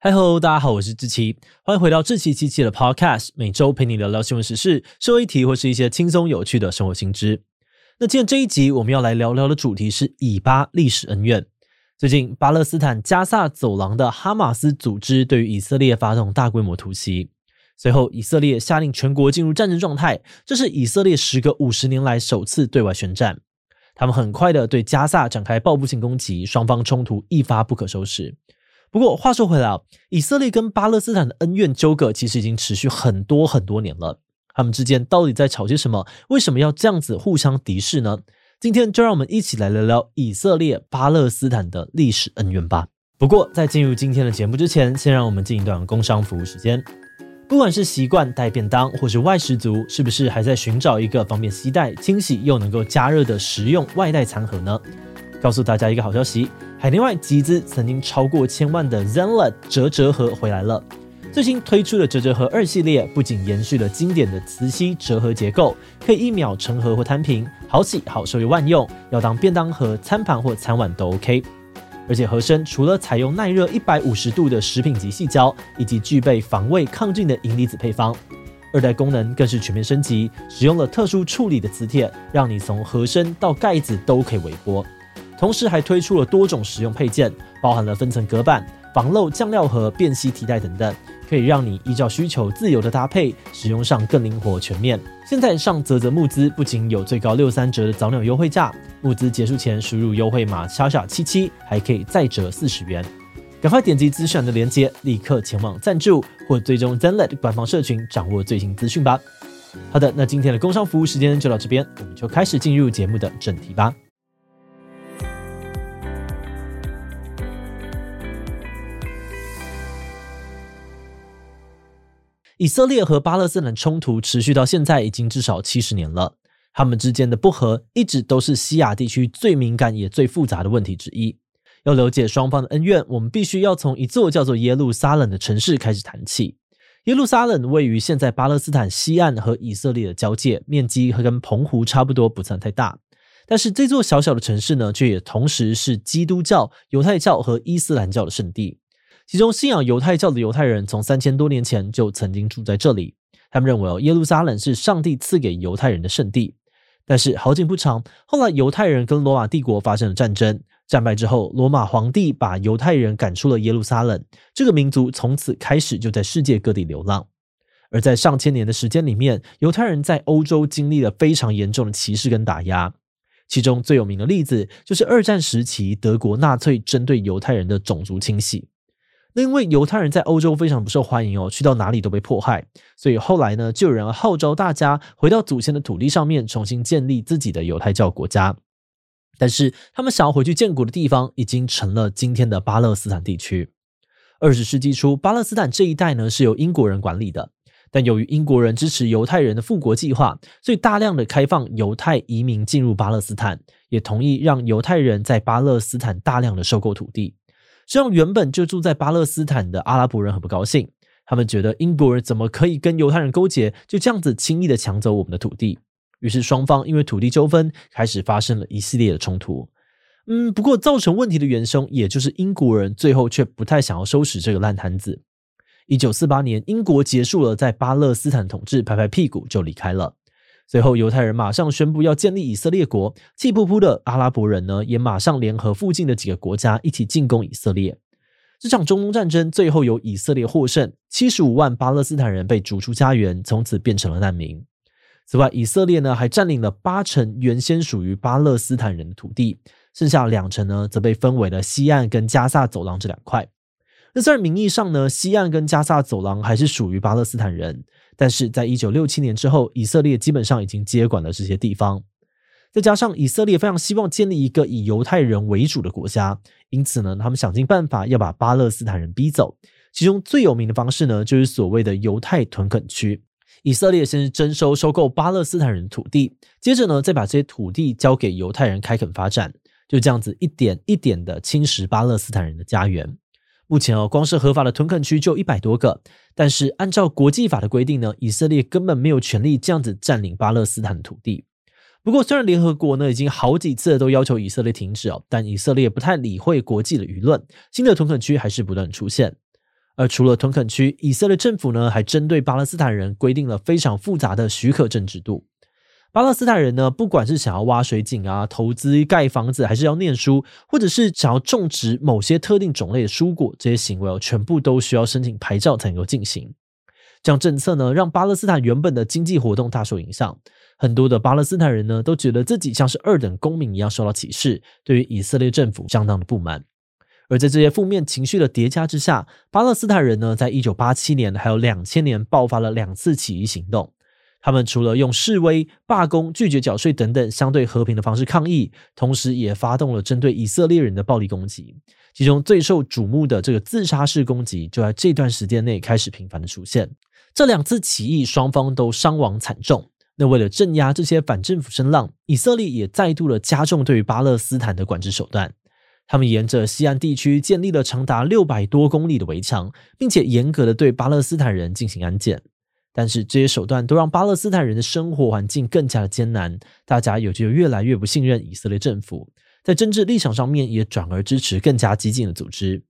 嗨喽，大家好，我是志奇，欢迎回到志祺七七的 Podcast，每周陪你聊聊新闻时事、社会议题或是一些轻松有趣的生活新知。那今天这一集我们要来聊聊的主题是以巴历史恩怨。最近，巴勒斯坦加萨走廊的哈马斯组织对于以色列发动大规模突袭，随后以色列下令全国进入战争状态，这是以色列时隔五十年来首次对外宣战。他们很快的对加萨展开报复性攻击，双方冲突一发不可收拾。不过话说回来啊，以色列跟巴勒斯坦的恩怨纠葛其实已经持续很多很多年了。他们之间到底在吵些什么？为什么要这样子互相敌视呢？今天就让我们一起来聊聊以色列巴勒斯坦的历史恩怨吧。不过在进入今天的节目之前，先让我们进一段工商服务时间。不管是习惯带便当，或是外食族，是不是还在寻找一个方便携带、清洗又能够加热的实用外带餐盒呢？告诉大家一个好消息。海内外集资曾经超过千万的 Zenlet 折折盒回来了。最新推出的折折盒二系列不仅延续了经典的磁吸折盒结构，可以一秒成盒或摊平，好洗好收又万用，要当便当盒、餐盘或餐碗都 OK。而且盒身除了采用耐热一百五十度的食品级细胶，以及具备防味抗菌的银离子配方，二代功能更是全面升级，使用了特殊处理的磁铁，让你从盒身到盖子都可以微波。同时还推出了多种实用配件，包含了分层隔板、防漏酱料盒、便携提袋等等，可以让你依照需求自由的搭配，使用上更灵活全面。现在上泽泽募资，不仅有最高六三折的早鸟优惠价，募资结束前输入优惠码小小七七，还可以再折四十元。赶快点击资讯的链接，立刻前往赞助或追踪 Zenlet 官方社群，掌握最新资讯吧。好的，那今天的工商服务时间就到这边，我们就开始进入节目的正题吧。以色列和巴勒斯坦冲突持续到现在已经至少七十年了，他们之间的不和一直都是西亚地区最敏感也最复杂的问题之一。要了解双方的恩怨，我们必须要从一座叫做耶路撒冷的城市开始谈起。耶路撒冷位于现在巴勒斯坦西岸和以色列的交界，面积和跟澎湖差不多，不算太大。但是这座小小的城市呢，却也同时是基督教、犹太教和伊斯兰教的圣地。其中信仰犹太教的犹太人从三千多年前就曾经住在这里。他们认为，耶路撒冷是上帝赐给犹太人的圣地。但是好景不长，后来犹太人跟罗马帝国发生了战争，战败之后，罗马皇帝把犹太人赶出了耶路撒冷，这个民族从此开始就在世界各地流浪。而在上千年的时间里面，犹太人在欧洲经历了非常严重的歧视跟打压。其中最有名的例子就是二战时期德国纳粹针对犹太人的种族清洗。因为犹太人在欧洲非常不受欢迎哦，去到哪里都被迫害，所以后来呢，就有人号召大家回到祖先的土地上面，重新建立自己的犹太教国家。但是他们想要回去建国的地方，已经成了今天的巴勒斯坦地区。二十世纪初，巴勒斯坦这一带呢是由英国人管理的，但由于英国人支持犹太人的复国计划，所以大量的开放犹太移民进入巴勒斯坦，也同意让犹太人在巴勒斯坦大量的收购土地。这让原本就住在巴勒斯坦的阿拉伯人很不高兴，他们觉得英国人怎么可以跟犹太人勾结，就这样子轻易的抢走我们的土地。于是双方因为土地纠纷开始发生了一系列的冲突。嗯，不过造成问题的元凶，也就是英国人，最后却不太想要收拾这个烂摊子。一九四八年，英国结束了在巴勒斯坦统治，拍拍屁股就离开了。随后，犹太人马上宣布要建立以色列国，气扑扑的阿拉伯人呢，也马上联合附近的几个国家一起进攻以色列。这场中东战争最后由以色列获胜，七十五万巴勒斯坦人被逐出家园，从此变成了难民。此外，以色列呢还占领了八成原先属于巴勒斯坦人的土地，剩下两成呢则被分为了西岸跟加萨走廊这两块。那在名义上呢，西岸跟加萨走廊还是属于巴勒斯坦人。但是在一九六七年之后，以色列基本上已经接管了这些地方。再加上以色列非常希望建立一个以犹太人为主的国家，因此呢，他们想尽办法要把巴勒斯坦人逼走。其中最有名的方式呢，就是所谓的犹太屯垦区。以色列先是征收收购巴勒斯坦人土地，接着呢，再把这些土地交给犹太人开垦发展，就这样子一点一点的侵蚀巴勒斯坦人的家园。目前哦，光是合法的屯垦区就一百多个，但是按照国际法的规定呢，以色列根本没有权利这样子占领巴勒斯坦的土地。不过，虽然联合国呢已经好几次都要求以色列停止哦，但以色列不太理会国际的舆论，新的屯垦区还是不断出现。而除了屯垦区，以色列政府呢还针对巴勒斯坦人规定了非常复杂的许可证制度。巴勒斯坦人呢，不管是想要挖水井啊、投资盖房子，还是要念书，或者是想要种植某些特定种类的蔬果，这些行为哦，全部都需要申请牌照才能够进行。这样政策呢，让巴勒斯坦原本的经济活动大受影响。很多的巴勒斯坦人呢，都觉得自己像是二等公民一样受到歧视，对于以色列政府相当的不满。而在这些负面情绪的叠加之下，巴勒斯坦人呢，在一九八七年还有两千年爆发了两次起义行动。他们除了用示威、罢工、拒绝缴税等等相对和平的方式抗议，同时也发动了针对以色列人的暴力攻击。其中最受瞩目的这个自杀式攻击，就在这段时间内开始频繁的出现。这两次起义，双方都伤亡惨重。那为了镇压这些反政府声浪，以色列也再度的加重对于巴勒斯坦的管制手段。他们沿着西岸地区建立了长达六百多公里的围墙，并且严格的对巴勒斯坦人进行安检。但是这些手段都让巴勒斯坦人的生活环境更加的艰难，大家也就越来越不信任以色列政府，在政治立场上面也转而支持更加激进的组织，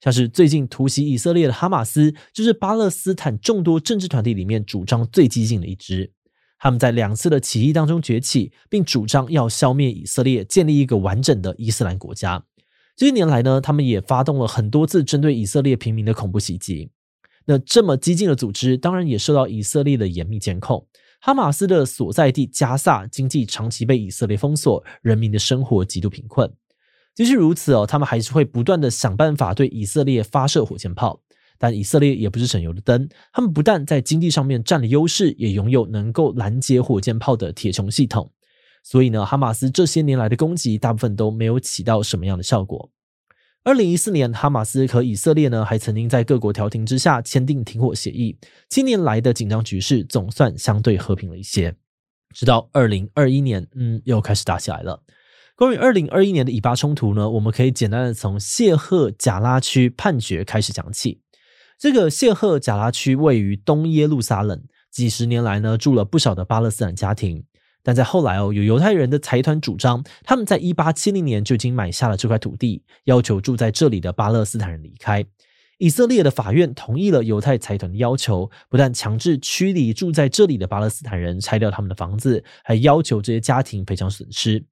像是最近突袭以色列的哈马斯，就是巴勒斯坦众多政治团体里面主张最激进的一支。他们在两次的起义当中崛起，并主张要消灭以色列，建立一个完整的伊斯兰国家。这些年来呢，他们也发动了很多次针对以色列平民的恐怖袭击。那这么激进的组织，当然也受到以色列的严密监控。哈马斯的所在地加萨经济长期被以色列封锁，人民的生活极度贫困。即使如此哦，他们还是会不断的想办法对以色列发射火箭炮。但以色列也不是省油的灯，他们不但在经济上面占了优势，也拥有能够拦截火箭炮的铁穹系统。所以呢，哈马斯这些年来的攻击大部分都没有起到什么样的效果。二零一四年，哈马斯和以色列呢还曾经在各国调停之下签订停火协议，七年来的紧张局势总算相对和平了一些。直到二零二一年，嗯，又开始打起来了。关于二零二一年的以巴冲突呢，我们可以简单的从谢赫贾拉区判决开始讲起。这个谢赫贾拉区位于东耶路撒冷，几十年来呢住了不少的巴勒斯坦家庭。但在后来哦，有犹太人的财团主张，他们在一八七零年就已经买下了这块土地，要求住在这里的巴勒斯坦人离开。以色列的法院同意了犹太财团的要求，不但强制驱离住在这里的巴勒斯坦人，拆掉他们的房子，还要求这些家庭赔偿损失。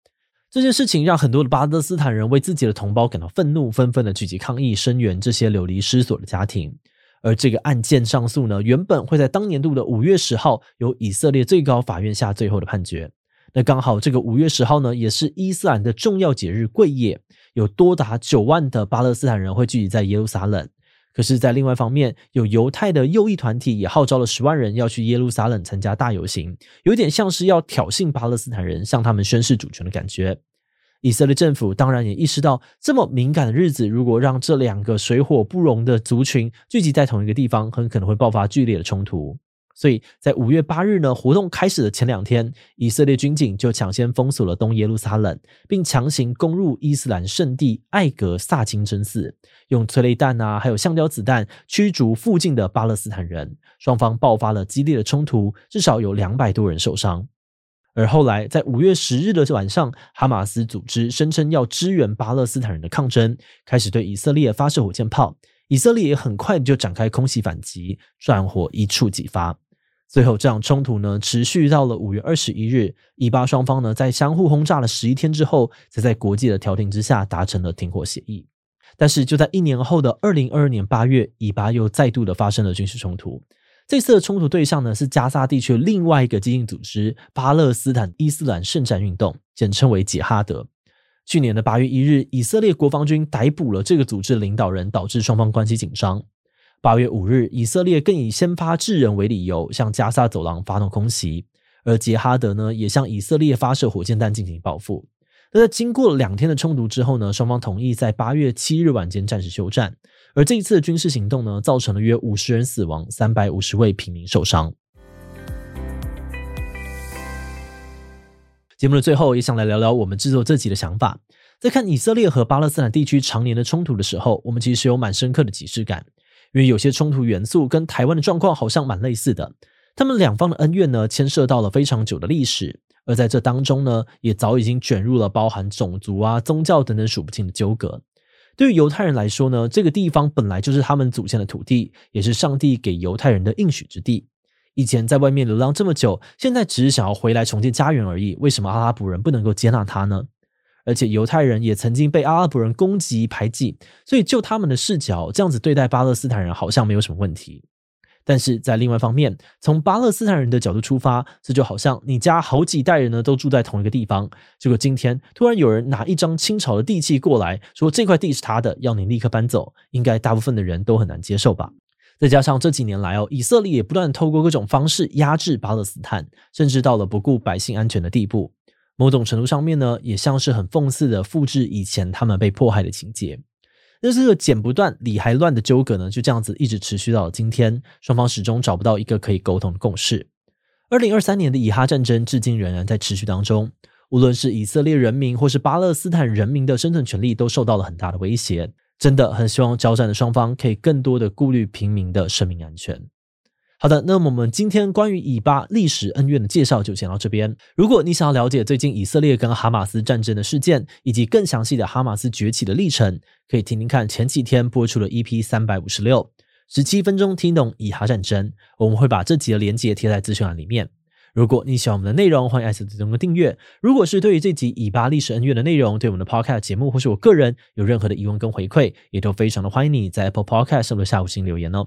这件事情让很多的巴勒斯坦人为自己的同胞感到愤怒，纷纷的聚集抗议，声援这些流离失所的家庭。而这个案件上诉呢，原本会在当年度的五月十号由以色列最高法院下最后的判决。那刚好这个五月十号呢，也是伊斯兰的重要节日贵夜，有多达九万的巴勒斯坦人会聚集在耶路撒冷。可是，在另外一方面，有犹太的右翼团体也号召了十万人要去耶路撒冷参加大游行，有点像是要挑衅巴勒斯坦人，向他们宣示主权的感觉。以色列政府当然也意识到，这么敏感的日子，如果让这两个水火不容的族群聚集在同一个地方，很可能会爆发剧烈的冲突。所以在五月八日呢，活动开始的前两天，以色列军警就抢先封锁了东耶路撒冷，并强行攻入伊斯兰圣地艾格萨清真寺，用催泪弹啊，还有橡胶子弹驱逐附近的巴勒斯坦人。双方爆发了激烈的冲突，至少有两百多人受伤。而后来，在五月十日的晚上，哈马斯组织声称要支援巴勒斯坦人的抗争，开始对以色列发射火箭炮。以色列也很快就展开空袭反击，战火一触即发。最后，这场冲突呢，持续到了五月二十一日，以巴双方呢，在相互轰炸了十一天之后，才在国际的调停之下达成了停火协议。但是，就在一年后的二零二二年八月，以巴又再度的发生了军事冲突。这次的冲突对象呢，是加沙地区另外一个激进组织——巴勒斯坦伊斯兰圣战运动，简称为杰哈德。去年的八月一日，以色列国防军逮捕了这个组织的领导人，导致双方关系紧张。八月五日，以色列更以先发制人为理由，向加沙走廊发动空袭，而杰哈德呢，也向以色列发射火箭弹进行报复。那在经过了两天的冲突之后呢，双方同意在八月七日晚间暂时休战。而这一次的军事行动呢，造成了约五十人死亡，三百五十位平民受伤。节目的最后，也想来聊聊我们制作这集的想法。在看以色列和巴勒斯坦地区常年的冲突的时候，我们其实有蛮深刻的即视感，因为有些冲突元素跟台湾的状况好像蛮类似的。他们两方的恩怨呢，牵涉到了非常久的历史，而在这当中呢，也早已经卷入了包含种族啊、宗教等等数不清的纠葛。对于犹太人来说呢，这个地方本来就是他们祖先的土地，也是上帝给犹太人的应许之地。以前在外面流浪这么久，现在只是想要回来重建家园而已。为什么阿拉伯人不能够接纳他呢？而且犹太人也曾经被阿拉伯人攻击排挤，所以就他们的视角，这样子对待巴勒斯坦人好像没有什么问题。但是在另外一方面，从巴勒斯坦人的角度出发，这就好像你家好几代人呢都住在同一个地方，结果今天突然有人拿一张清朝的地契过来说这块地是他的，要你立刻搬走，应该大部分的人都很难接受吧？再加上这几年来哦，以色列也不断透过各种方式压制巴勒斯坦，甚至到了不顾百姓安全的地步。某种程度上面呢，也像是很讽刺的复制以前他们被迫害的情节。那这个剪不断、理还乱的纠葛呢，就这样子一直持续到了今天，双方始终找不到一个可以沟通的共识。二零二三年的以哈战争至今仍然在持续当中，无论是以色列人民或是巴勒斯坦人民的生存权利都受到了很大的威胁。真的很希望交战的双方可以更多的顾虑平民的生命安全。好的，那么我们今天关于以巴历史恩怨的介绍就先到这边。如果你想要了解最近以色列跟哈马斯战争的事件，以及更详细的哈马斯崛起的历程，可以听听看前几天播出的 EP 三百五十六，十七分钟听懂以哈战争。我们会把这集的连接贴在资讯栏里面。如果你喜欢我们的内容，欢迎按下中的订阅。如果是对于这集以巴历史恩怨的内容，对我们的 Podcast 节目或是我个人有任何的疑问跟回馈，也都非常的欢迎你在 Apple Podcast 上的下五星留言哦。